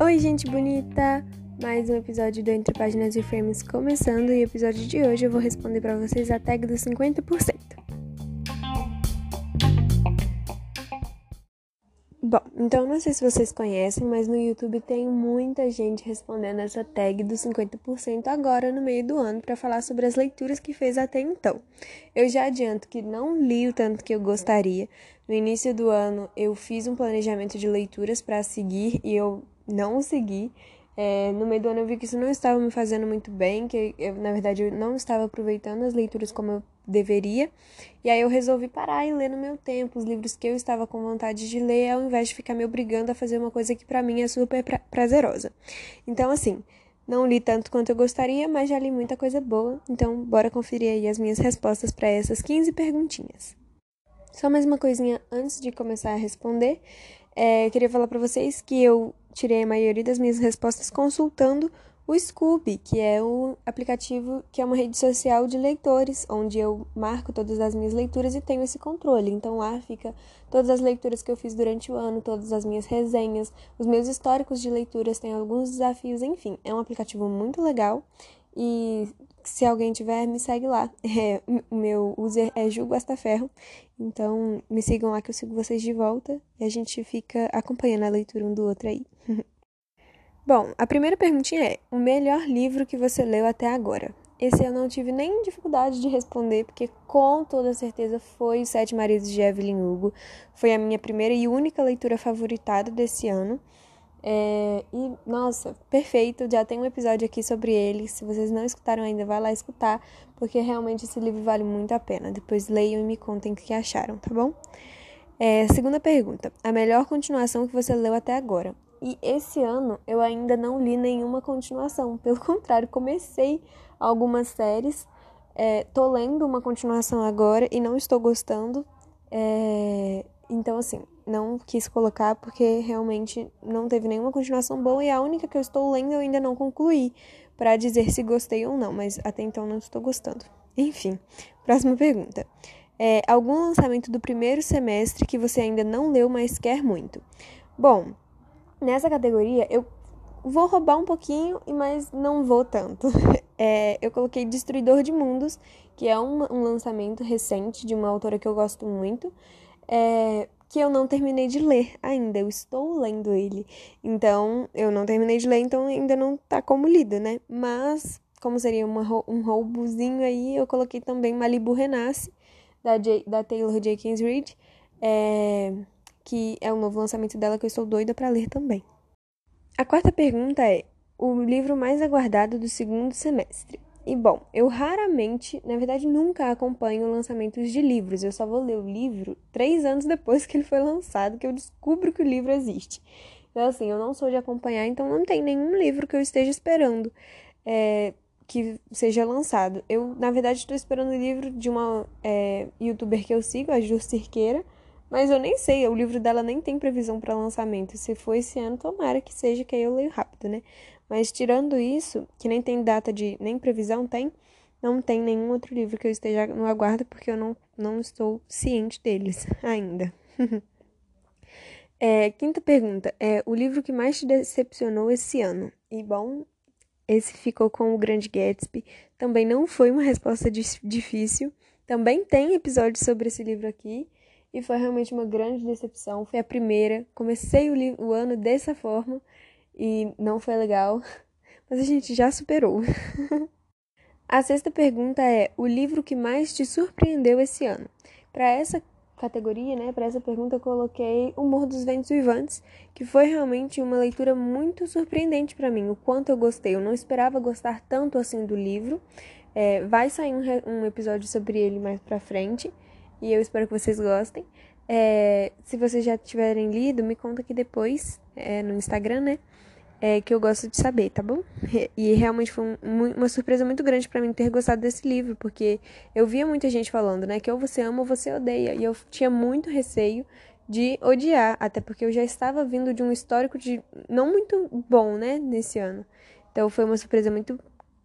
Oi, gente bonita! Mais um episódio do Entre Páginas e Frames começando e o episódio de hoje eu vou responder para vocês a tag dos 50%. Bom, então não sei se vocês conhecem, mas no YouTube tem muita gente respondendo essa tag dos 50% agora no meio do ano para falar sobre as leituras que fez até então. Eu já adianto que não li o tanto que eu gostaria. No início do ano eu fiz um planejamento de leituras para seguir e eu não segui. É, no meio do ano eu vi que isso não estava me fazendo muito bem, que eu, na verdade eu não estava aproveitando as leituras como eu deveria. E aí eu resolvi parar e ler no meu tempo os livros que eu estava com vontade de ler, ao invés de ficar me obrigando a fazer uma coisa que para mim é super pra prazerosa. Então, assim, não li tanto quanto eu gostaria, mas já li muita coisa boa. Então, bora conferir aí as minhas respostas para essas 15 perguntinhas. Só mais uma coisinha antes de começar a responder. É, queria falar para vocês que eu tirei a maioria das minhas respostas consultando o Scooby, que é o aplicativo que é uma rede social de leitores, onde eu marco todas as minhas leituras e tenho esse controle. Então lá fica todas as leituras que eu fiz durante o ano, todas as minhas resenhas, os meus históricos de leituras, tem alguns desafios, enfim. É um aplicativo muito legal e se alguém tiver, me segue lá. É, o meu user é Ju Guastaferro. Então, me sigam lá que eu sigo vocês de volta e a gente fica acompanhando a leitura um do outro aí. Bom, a primeira perguntinha é: o melhor livro que você leu até agora? Esse eu não tive nem dificuldade de responder, porque com toda certeza foi Os Sete Maridos de Evelyn Hugo. Foi a minha primeira e única leitura favoritada desse ano. É, e, nossa, perfeito, já tem um episódio aqui sobre ele. Se vocês não escutaram ainda, vai lá escutar, porque realmente esse livro vale muito a pena. Depois leiam e me contem o que acharam, tá bom? É, segunda pergunta: a melhor continuação que você leu até agora? E esse ano eu ainda não li nenhuma continuação, pelo contrário, comecei algumas séries, é, tô lendo uma continuação agora e não estou gostando. É, então, assim, não quis colocar porque realmente não teve nenhuma continuação boa e a única que eu estou lendo eu ainda não concluí para dizer se gostei ou não, mas até então não estou gostando. Enfim, próxima pergunta. É, algum lançamento do primeiro semestre que você ainda não leu, mas quer muito? Bom, nessa categoria eu vou roubar um pouquinho, mas não vou tanto. É, eu coloquei Destruidor de Mundos, que é um, um lançamento recente de uma autora que eu gosto muito. É, que eu não terminei de ler ainda, eu estou lendo ele. Então, eu não terminei de ler, então ainda não tá como lido, né? Mas, como seria uma, um roubozinho aí, eu coloquei também Malibu Renasce, da, J, da Taylor Jenkins Reid, é, que é o novo lançamento dela que eu estou doida para ler também. A quarta pergunta é: o livro mais aguardado do segundo semestre? E bom, eu raramente, na verdade nunca acompanho lançamentos de livros. Eu só vou ler o livro três anos depois que ele foi lançado, que eu descubro que o livro existe. Então, assim, eu não sou de acompanhar, então não tem nenhum livro que eu esteja esperando é, que seja lançado. Eu, na verdade, estou esperando o livro de uma é, youtuber que eu sigo, a Ju Cirqueira, mas eu nem sei, o livro dela nem tem previsão para lançamento. Se for esse ano, tomara que seja, que aí eu leio rápido, né? Mas tirando isso, que nem tem data de nem previsão tem, não tem nenhum outro livro que eu esteja no aguardo porque eu não, não estou ciente deles ainda. é, quinta pergunta é o livro que mais te decepcionou esse ano? E bom, esse ficou com o Grande Gatsby. Também não foi uma resposta difícil. Também tem episódio sobre esse livro aqui. E foi realmente uma grande decepção. Foi a primeira. Comecei o, o ano dessa forma e não foi legal, mas a gente já superou. a sexta pergunta é: o livro que mais te surpreendeu esse ano? Para essa categoria, né, para essa pergunta eu coloquei O Morro dos Ventos Vivantes, que foi realmente uma leitura muito surpreendente para mim, o quanto eu gostei. Eu não esperava gostar tanto assim do livro. É, vai sair um, um episódio sobre ele mais pra frente e eu espero que vocês gostem. É, se vocês já tiverem lido, me conta aqui depois é, no Instagram, né? É, que eu gosto de saber, tá bom? E realmente foi um, uma surpresa muito grande para mim ter gostado desse livro, porque eu via muita gente falando, né, que ou você ama ou você odeia, e eu tinha muito receio de odiar, até porque eu já estava vindo de um histórico de não muito bom, né, nesse ano. Então foi uma surpresa muito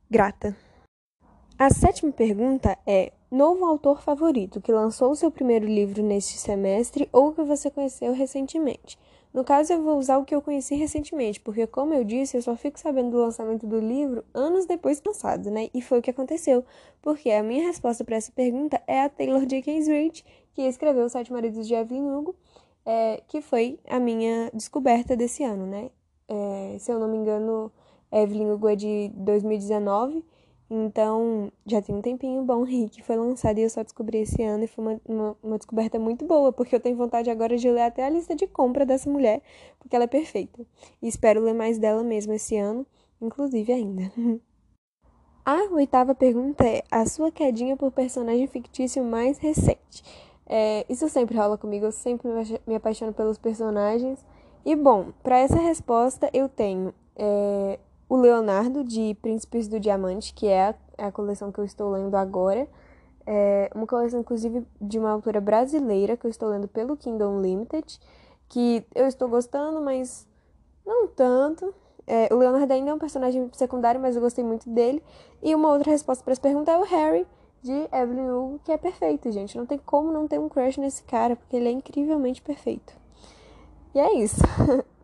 grata. A sétima pergunta é: novo autor favorito que lançou seu primeiro livro neste semestre ou que você conheceu recentemente. No caso, eu vou usar o que eu conheci recentemente, porque, como eu disse, eu só fico sabendo do lançamento do livro anos depois do lançado, né? E foi o que aconteceu, porque a minha resposta para essa pergunta é a Taylor Jenkins Reid, que escreveu Os Sete Maridos de Evelyn Hugo, é, que foi a minha descoberta desse ano, né? É, se eu não me engano, Evelyn Hugo é de 2019 então, já tem um tempinho bom que foi lançado e eu só descobri esse ano e foi uma, uma, uma, descoberta muito boa, porque eu tenho vontade agora de ler até a lista de compra dessa mulher, porque ela é perfeita. E espero ler mais dela mesmo esse ano, inclusive ainda. A oitava pergunta é: a sua quedinha por personagem fictício mais recente? É, isso sempre rola comigo, eu sempre me apaixono pelos personagens. E bom, para essa resposta eu tenho é, o Leonardo, de Príncipes do Diamante, que é a, é a coleção que eu estou lendo agora. É uma coleção, inclusive, de uma autora brasileira, que eu estou lendo pelo Kindle Unlimited, que eu estou gostando, mas não tanto. É, o Leonardo ainda é um personagem secundário, mas eu gostei muito dele. E uma outra resposta para essa pergunta é o Harry, de Evelyn Hugo, que é perfeito, gente. Não tem como não ter um crush nesse cara, porque ele é incrivelmente perfeito. E é isso.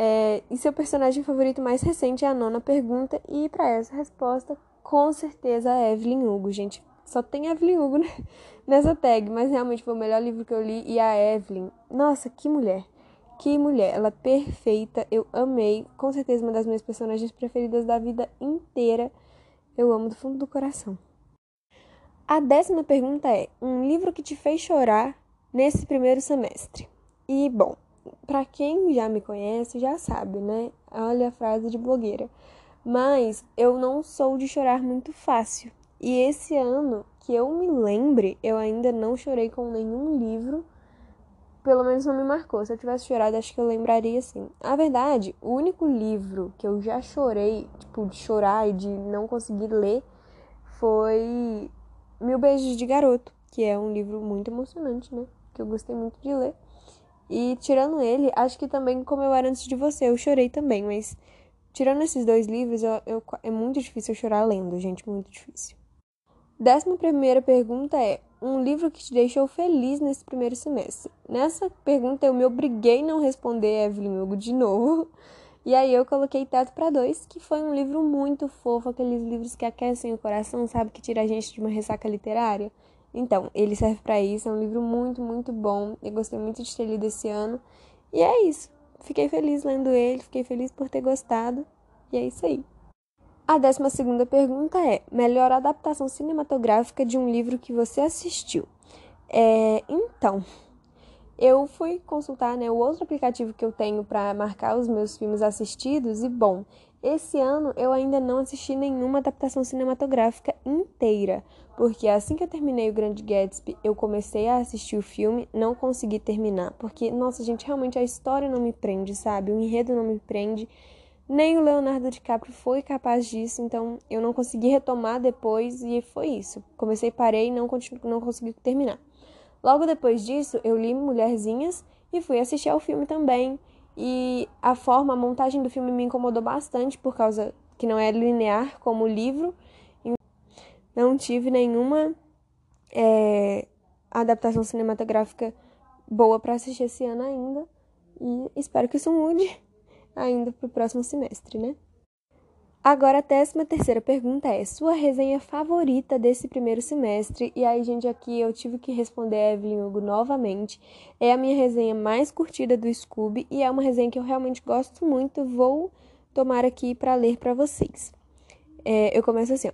É, e seu personagem favorito mais recente é a nona pergunta. E para essa resposta, com certeza, a Evelyn Hugo, gente. Só tem Evelyn Hugo nessa tag, mas realmente foi o melhor livro que eu li. E a Evelyn, nossa, que mulher! Que mulher! Ela é perfeita, eu amei. Com certeza, uma das minhas personagens preferidas da vida inteira. Eu amo do fundo do coração. A décima pergunta é: um livro que te fez chorar nesse primeiro semestre? E, bom, para quem já me conhece, já sabe, né? Olha a frase de blogueira. Mas eu não sou de chorar muito fácil. E esse ano, que eu me lembre, eu ainda não chorei com nenhum livro. Pelo menos não me marcou. Se eu tivesse chorado, acho que eu lembraria sim. A verdade, o único livro que eu já chorei, tipo, de chorar e de não conseguir ler, foi Mil Beijos de Garoto, que é um livro muito emocionante, né? Que eu gostei muito de ler. E tirando ele, acho que também Como Eu Era Antes de Você, eu chorei também, mas tirando esses dois livros, eu, eu, é muito difícil chorar lendo, gente, muito difícil. Décima primeira pergunta é: um livro que te deixou feliz nesse primeiro semestre? Nessa pergunta eu me obriguei a não responder Evelyn Hugo de novo. E aí eu coloquei Teto para Dois, que foi um livro muito fofo, aqueles livros que aquecem o coração, sabe, que tira a gente de uma ressaca literária. Então, ele serve para isso, é um livro muito, muito bom. Eu gostei muito de ter lido esse ano. E é isso. Fiquei feliz lendo ele, fiquei feliz por ter gostado. E é isso aí. A décima segunda pergunta é: melhor adaptação cinematográfica de um livro que você assistiu? É, então, eu fui consultar né, o outro aplicativo que eu tenho para marcar os meus filmes assistidos e bom, esse ano eu ainda não assisti nenhuma adaptação cinematográfica inteira, porque assim que eu terminei o Grande Gatsby, eu comecei a assistir o filme, não consegui terminar, porque nossa, gente, realmente a história não me prende, sabe? O enredo não me prende. Nem o Leonardo DiCaprio foi capaz disso, então eu não consegui retomar depois e foi isso. Comecei, parei e não, não consegui terminar. Logo depois disso, eu li Mulherzinhas e fui assistir ao filme também. E a forma, a montagem do filme me incomodou bastante por causa que não é linear como o livro. Não tive nenhuma é, adaptação cinematográfica boa para assistir esse ano ainda. E espero que isso mude ainda para o próximo semestre, né? Agora, a décima terceira pergunta é: sua resenha favorita desse primeiro semestre? E aí, gente, aqui eu tive que responder a Evelyn Hugo novamente. É a minha resenha mais curtida do Scooby e é uma resenha que eu realmente gosto muito. Vou tomar aqui para ler para vocês. É, eu começo assim: ó,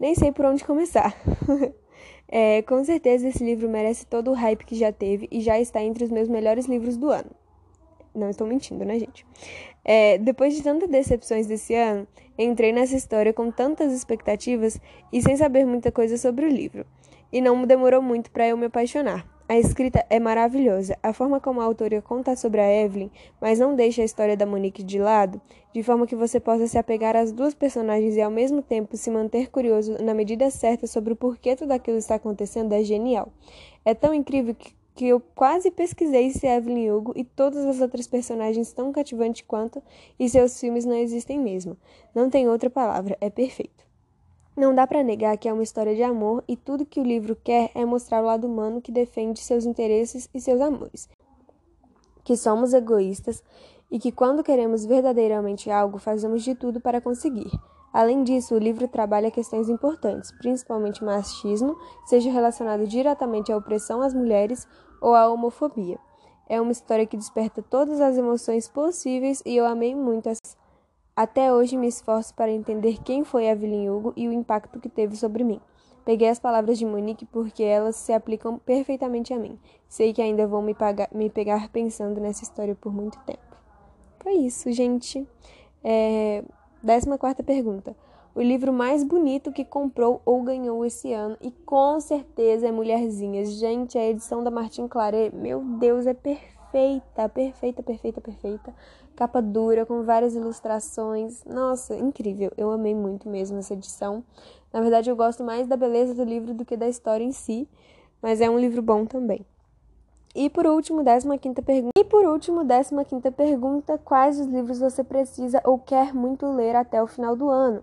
nem sei por onde começar. é, com certeza esse livro merece todo o hype que já teve e já está entre os meus melhores livros do ano. Não estou mentindo, né, gente? É, depois de tantas decepções desse ano, entrei nessa história com tantas expectativas e sem saber muita coisa sobre o livro. E não demorou muito para eu me apaixonar. A escrita é maravilhosa. A forma como a autora conta sobre a Evelyn, mas não deixa a história da Monique de lado, de forma que você possa se apegar às duas personagens e ao mesmo tempo se manter curioso na medida certa sobre o porquê tudo aquilo está acontecendo, é genial. É tão incrível que que eu quase pesquisei se Evelyn Hugo e todas as outras personagens tão cativantes quanto, e seus filmes não existem mesmo. Não tem outra palavra, é perfeito. Não dá para negar que é uma história de amor e tudo que o livro quer é mostrar o lado humano que defende seus interesses e seus amores. Que somos egoístas e que quando queremos verdadeiramente algo, fazemos de tudo para conseguir. Além disso, o livro trabalha questões importantes, principalmente machismo, seja relacionado diretamente à opressão às mulheres ou à homofobia. É uma história que desperta todas as emoções possíveis e eu amei muito até hoje me esforço para entender quem foi Evelyn Hugo e o impacto que teve sobre mim. Peguei as palavras de Monique porque elas se aplicam perfeitamente a mim. Sei que ainda vou me, pagar, me pegar pensando nessa história por muito tempo. Foi isso, gente. É... Décima quarta pergunta. O livro mais bonito que comprou ou ganhou esse ano, e com certeza é Mulherzinhas. Gente, a edição da Martin Claret, meu Deus, é perfeita, perfeita, perfeita, perfeita capa dura, com várias ilustrações. Nossa, incrível! Eu amei muito mesmo essa edição. Na verdade, eu gosto mais da beleza do livro do que da história em si, mas é um livro bom também. E por último, 15 pergunta. E por último, 15 pergunta: quais os livros você precisa ou quer muito ler até o final do ano?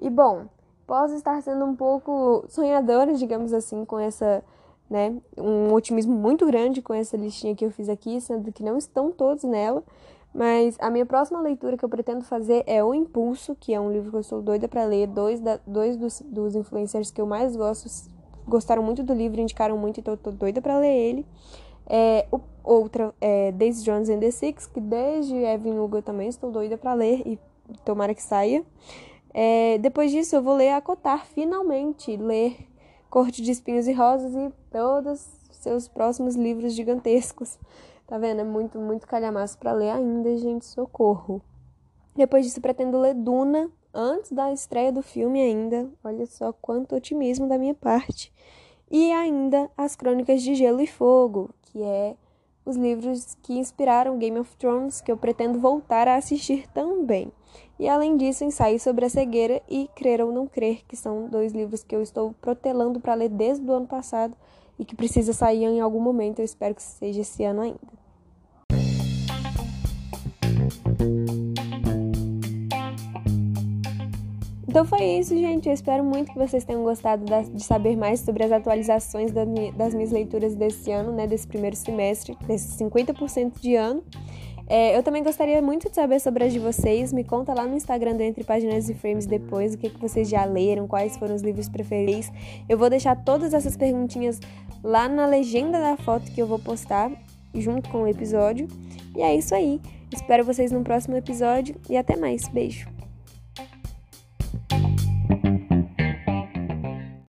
E bom, posso estar sendo um pouco sonhadora, digamos assim, com essa, né, um otimismo muito grande com essa listinha que eu fiz aqui, sendo que não estão todos nela, mas a minha próxima leitura que eu pretendo fazer é O Impulso, que é um livro que eu estou doida para ler. Dois, da, dois dos, dos influencers que eu mais gosto gostaram muito do livro, indicaram muito, então eu tô doida para ler ele. É, o, outra é Daisy Jones and the Six, que desde Evan Hugo eu também estou doida para ler e tomara que saia. É, depois disso eu vou ler Acotar, finalmente, ler Corte de Espinhos e Rosas e todos seus próximos livros gigantescos. Tá vendo? É muito, muito calhamaço para ler ainda, gente. Socorro. Depois disso, pretendo ler Duna antes da estreia do filme ainda. Olha só quanto otimismo da minha parte. E ainda As Crônicas de Gelo e Fogo, que é os livros que inspiraram Game of Thrones, que eu pretendo voltar a assistir também. E além disso, Ensaio sobre a Cegueira e Crer ou Não Crer, que são dois livros que eu estou protelando para ler desde o ano passado e que precisa sair em algum momento. Eu espero que seja esse ano ainda. Então foi isso, gente. Eu espero muito que vocês tenham gostado de saber mais sobre as atualizações das minhas leituras desse ano, né? Desse primeiro semestre, desse 50% de ano. É, eu também gostaria muito de saber sobre as de vocês. Me conta lá no Instagram do Entre Páginas e Frames depois o que, que vocês já leram, quais foram os livros preferidos. Eu vou deixar todas essas perguntinhas lá na legenda da foto que eu vou postar junto com o episódio. E é isso aí. Espero vocês no próximo episódio e até mais. Beijo!